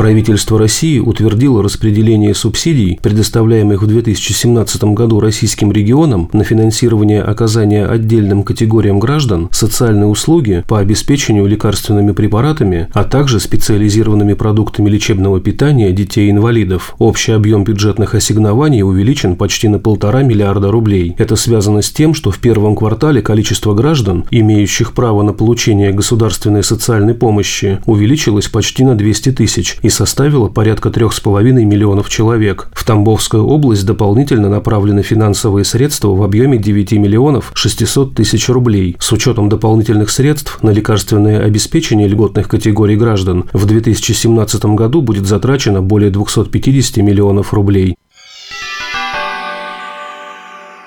Правительство России утвердило распределение субсидий, предоставляемых в 2017 году российским регионам на финансирование оказания отдельным категориям граждан социальной услуги по обеспечению лекарственными препаратами, а также специализированными продуктами лечебного питания детей-инвалидов. Общий объем бюджетных ассигнований увеличен почти на полтора миллиарда рублей. Это связано с тем, что в первом квартале количество граждан, имеющих право на получение государственной социальной помощи, увеличилось почти на 200 тысяч и составила порядка 3,5 миллионов человек. В Тамбовскую область дополнительно направлены финансовые средства в объеме 9 миллионов 600 тысяч рублей. С учетом дополнительных средств на лекарственное обеспечение льготных категорий граждан в 2017 году будет затрачено более 250 миллионов рублей.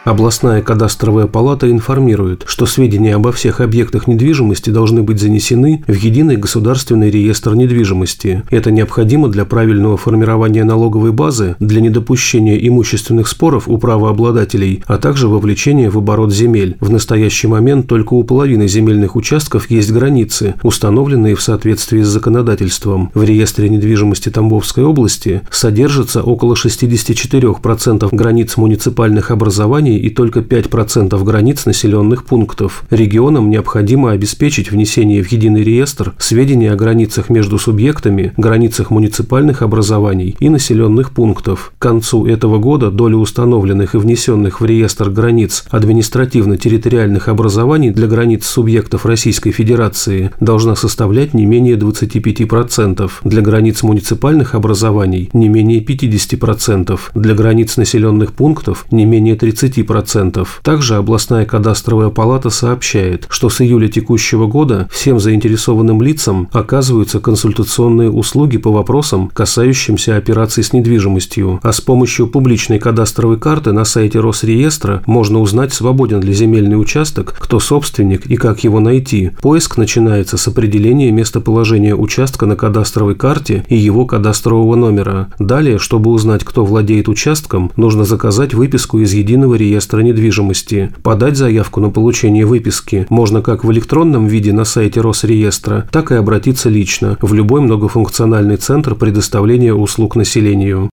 Областная кадастровая палата информирует, что сведения обо всех объектах недвижимости должны быть занесены в единый государственный реестр недвижимости. Это необходимо для правильного формирования налоговой базы, для недопущения имущественных споров у правообладателей, а также вовлечения в оборот земель. В настоящий момент только у половины земельных участков есть границы, установленные в соответствии с законодательством. В реестре недвижимости Тамбовской области содержится около 64% границ муниципальных образований и только 5% границ населенных пунктов. Регионам необходимо обеспечить внесение в единый реестр сведений о границах между субъектами, границах муниципальных образований и населенных пунктов. К концу этого года доля установленных и внесенных в реестр границ административно-территориальных образований для границ субъектов Российской Федерации должна составлять не менее 25%, для границ муниципальных образований не менее 50%, для границ населенных пунктов не менее 30%. 10%. Также областная кадастровая палата сообщает, что с июля текущего года всем заинтересованным лицам оказываются консультационные услуги по вопросам, касающимся операций с недвижимостью, а с помощью публичной кадастровой карты на сайте Росреестра можно узнать, свободен ли земельный участок, кто собственник и как его найти. Поиск начинается с определения местоположения участка на кадастровой карте и его кадастрового номера. Далее, чтобы узнать, кто владеет участком, нужно заказать выписку из единого реестра реестра недвижимости. Подать заявку на получение выписки можно как в электронном виде на сайте Росреестра, так и обратиться лично в любой многофункциональный центр предоставления услуг населению.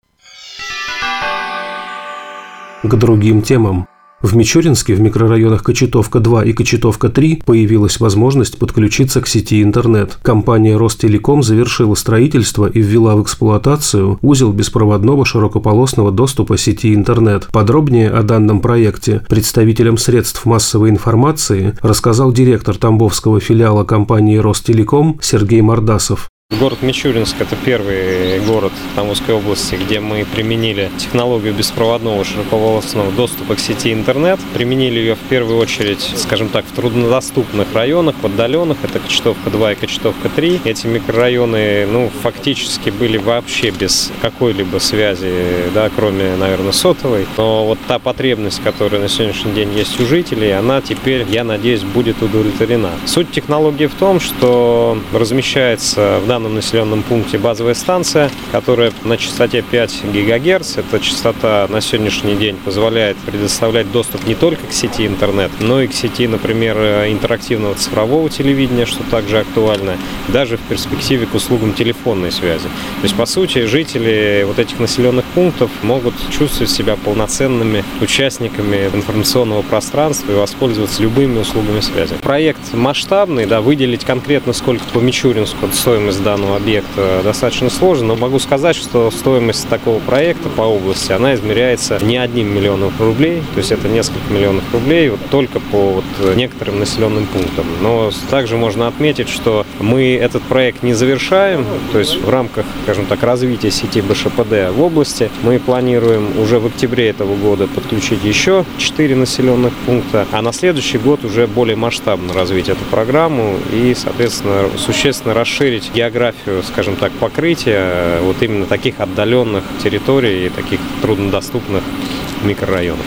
К другим темам. В Мичуринске в микрорайонах Кочетовка-2 и Кочетовка-3 появилась возможность подключиться к сети интернет. Компания Ростелеком завершила строительство и ввела в эксплуатацию узел беспроводного широкополосного доступа сети интернет. Подробнее о данном проекте представителям средств массовой информации рассказал директор Тамбовского филиала компании Ростелеком Сергей Мордасов. Город Мичуринск – это первый город Тамбовской области, где мы применили технологию беспроводного широкополосного доступа к сети интернет. Применили ее в первую очередь, скажем так, в труднодоступных районах, в отдаленных. Это Кочетовка 2 и Кочетовка 3. Эти микрорайоны, ну, фактически были вообще без какой-либо связи, да, кроме, наверное, сотовой. Но вот та потребность, которая на сегодняшний день есть у жителей, она теперь, я надеюсь, будет удовлетворена. Суть технологии в том, что размещается в данном населенном пункте базовая станция, которая на частоте 5 ГГц. Эта частота на сегодняшний день позволяет предоставлять доступ не только к сети интернет, но и к сети, например, интерактивного цифрового телевидения, что также актуально, даже в перспективе к услугам телефонной связи. То есть, по сути, жители вот этих населенных пунктов могут чувствовать себя полноценными участниками информационного пространства и воспользоваться любыми услугами связи. Проект масштабный, да, выделить конкретно сколько по Мичуринску стоимость данного объекта достаточно сложно, но могу сказать, что стоимость такого проекта по области, она измеряется не одним миллионом рублей, то есть это несколько миллионов рублей вот только по вот некоторым населенным пунктам. Но также можно отметить, что мы этот проект не завершаем, то есть в рамках, скажем так, развития сети БШПД в области мы планируем уже в октябре этого года подключить еще 4 населенных пункта, а на следующий год уже более масштабно развить эту программу и, соответственно, существенно расширить географию географию, скажем так, покрытия э, вот именно таких отдаленных территорий и таких труднодоступных микрорайонов.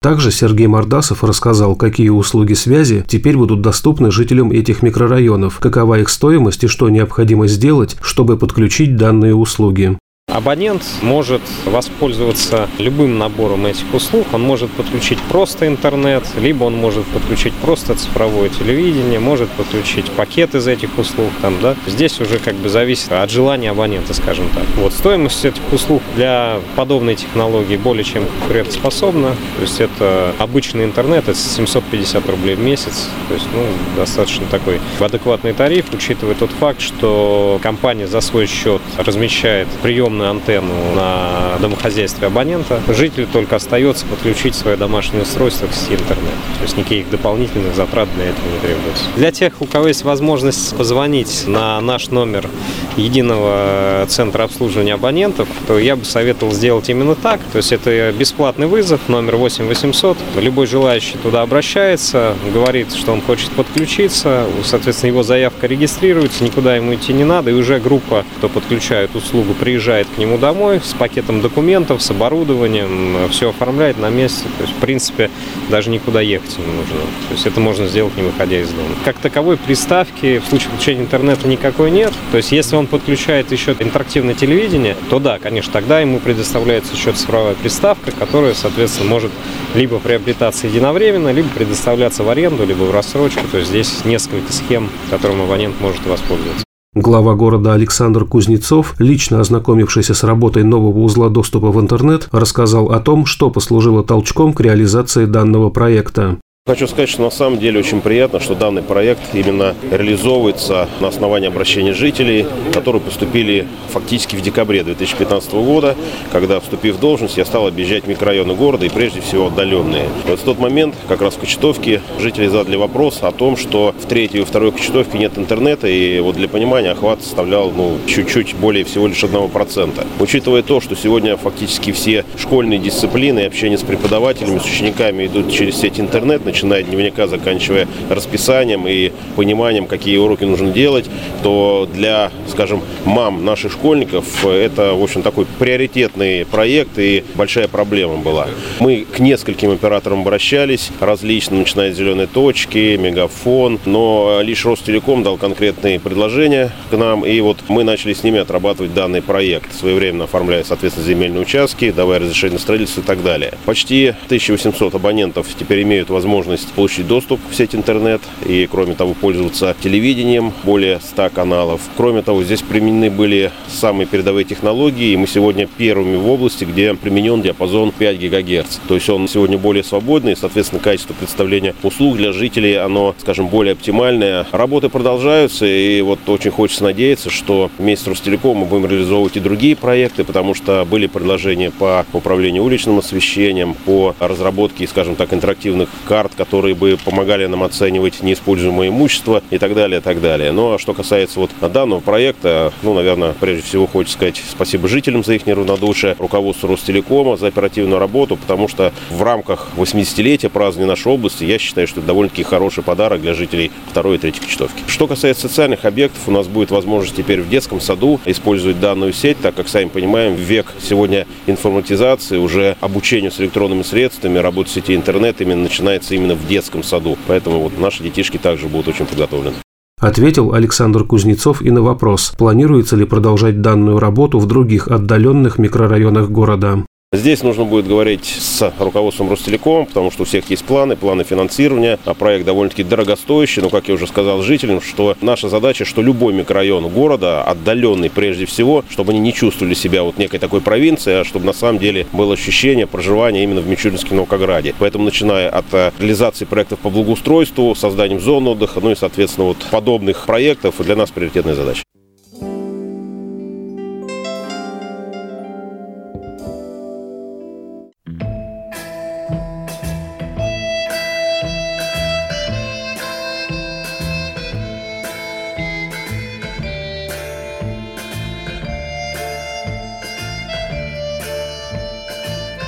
Также Сергей Мордасов рассказал, какие услуги связи теперь будут доступны жителям этих микрорайонов, какова их стоимость и что необходимо сделать, чтобы подключить данные услуги. Абонент может воспользоваться любым набором этих услуг. Он может подключить просто интернет, либо он может подключить просто цифровое телевидение, может подключить пакет из этих услуг. Там, да. Здесь уже как бы зависит от желания абонента, скажем так. Вот стоимость этих услуг для подобной технологии более чем конкурентоспособна. То есть это обычный интернет, это 750 рублей в месяц. То есть ну, достаточно такой адекватный тариф, учитывая тот факт, что компания за свой счет размещает прием огромную антенну на домохозяйстве абонента, жителю только остается подключить свое домашнее устройство к сети интернет. То есть никаких дополнительных затрат для этого не требуется. Для тех, у кого есть возможность позвонить на наш номер единого центра обслуживания абонентов, то я бы советовал сделать именно так. То есть это бесплатный вызов, номер 8 800. Любой желающий туда обращается, говорит, что он хочет подключиться, соответственно, его заявка регистрируется, никуда ему идти не надо, и уже группа, кто подключает услугу, приезжает приезжает к нему домой с пакетом документов, с оборудованием, все оформляет на месте. То есть, в принципе, даже никуда ехать не нужно. То есть это можно сделать, не выходя из дома. Как таковой приставки в случае подключения интернета никакой нет. То есть если он подключает еще интерактивное телевидение, то да, конечно, тогда ему предоставляется еще цифровая приставка, которая, соответственно, может либо приобретаться единовременно, либо предоставляться в аренду, либо в рассрочку. То есть здесь несколько схем, которым абонент может воспользоваться. Глава города Александр Кузнецов, лично ознакомившийся с работой нового узла доступа в интернет, рассказал о том, что послужило толчком к реализации данного проекта. Хочу сказать, что на самом деле очень приятно, что данный проект именно реализовывается на основании обращений жителей, которые поступили фактически в декабре 2015 года, когда, вступив в должность, я стал объезжать микрорайоны города и прежде всего отдаленные. Вот в тот момент, как раз в Кочетовке, жители задали вопрос о том, что в третьей и второй Кочетовке нет интернета, и вот для понимания охват составлял ну, чуть-чуть более всего лишь 1%. Учитывая то, что сегодня фактически все школьные дисциплины общение с преподавателями, с учениками идут через сеть интернет, начиная от дневника, заканчивая расписанием и пониманием, какие уроки нужно делать, то для, скажем, мам наших школьников это, в общем, такой приоритетный проект и большая проблема была. Мы к нескольким операторам обращались, различным, начиная с «Зеленой точки», «Мегафон», но лишь Ростелеком дал конкретные предложения к нам, и вот мы начали с ними отрабатывать данный проект, своевременно оформляя, соответственно, земельные участки, давая разрешение на строительство и так далее. Почти 1800 абонентов теперь имеют возможность возможность получить доступ в сеть интернет и, кроме того, пользоваться телевидением, более 100 каналов. Кроме того, здесь применены были самые передовые технологии, и мы сегодня первыми в области, где применен диапазон 5 ГГц. То есть он сегодня более свободный, и, соответственно, качество представления услуг для жителей, оно, скажем, более оптимальное. Работы продолжаются, и вот очень хочется надеяться, что вместе с Ростелеком мы будем реализовывать и другие проекты, потому что были предложения по управлению уличным освещением, по разработке, скажем так, интерактивных карт которые бы помогали нам оценивать неиспользуемое имущество и так далее, и так далее. Ну, а что касается вот данного проекта, ну, наверное, прежде всего хочется сказать спасибо жителям за их неравнодушие, руководству Ростелекома за оперативную работу, потому что в рамках 80-летия празднования нашей области я считаю, что это довольно-таки хороший подарок для жителей второй и третьей Кочетовки. Что касается социальных объектов, у нас будет возможность теперь в детском саду использовать данную сеть, так как, сами понимаем, век сегодня информатизации, уже обучению с электронными средствами, работа сети интернет именно начинается именно в детском саду. Поэтому вот наши детишки также будут очень подготовлены. Ответил Александр Кузнецов и на вопрос, планируется ли продолжать данную работу в других отдаленных микрорайонах города. Здесь нужно будет говорить с руководством Ростелеком, потому что у всех есть планы, планы финансирования, а проект довольно-таки дорогостоящий, но, как я уже сказал жителям, что наша задача, что любой микрорайон города, отдаленный прежде всего, чтобы они не чувствовали себя вот некой такой провинцией, а чтобы на самом деле было ощущение проживания именно в Мичуринске Новокограде. Поэтому, начиная от э, реализации проектов по благоустройству, созданием зон отдыха, ну и, соответственно, вот подобных проектов для нас приоритетная задача.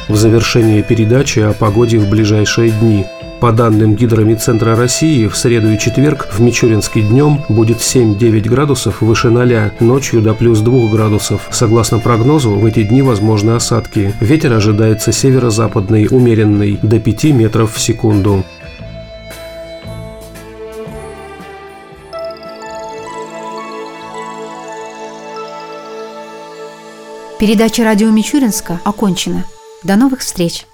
В завершении передачи о погоде в ближайшие дни. По данным Гидромедцентра России, в среду и четверг в Мичуринске днем будет 7-9 градусов выше 0, ночью до плюс 2 градусов. Согласно прогнозу, в эти дни возможны осадки. Ветер ожидается северо-западный, умеренный, до 5 метров в секунду. Передача радио Мичуринска окончена. До новых встреч!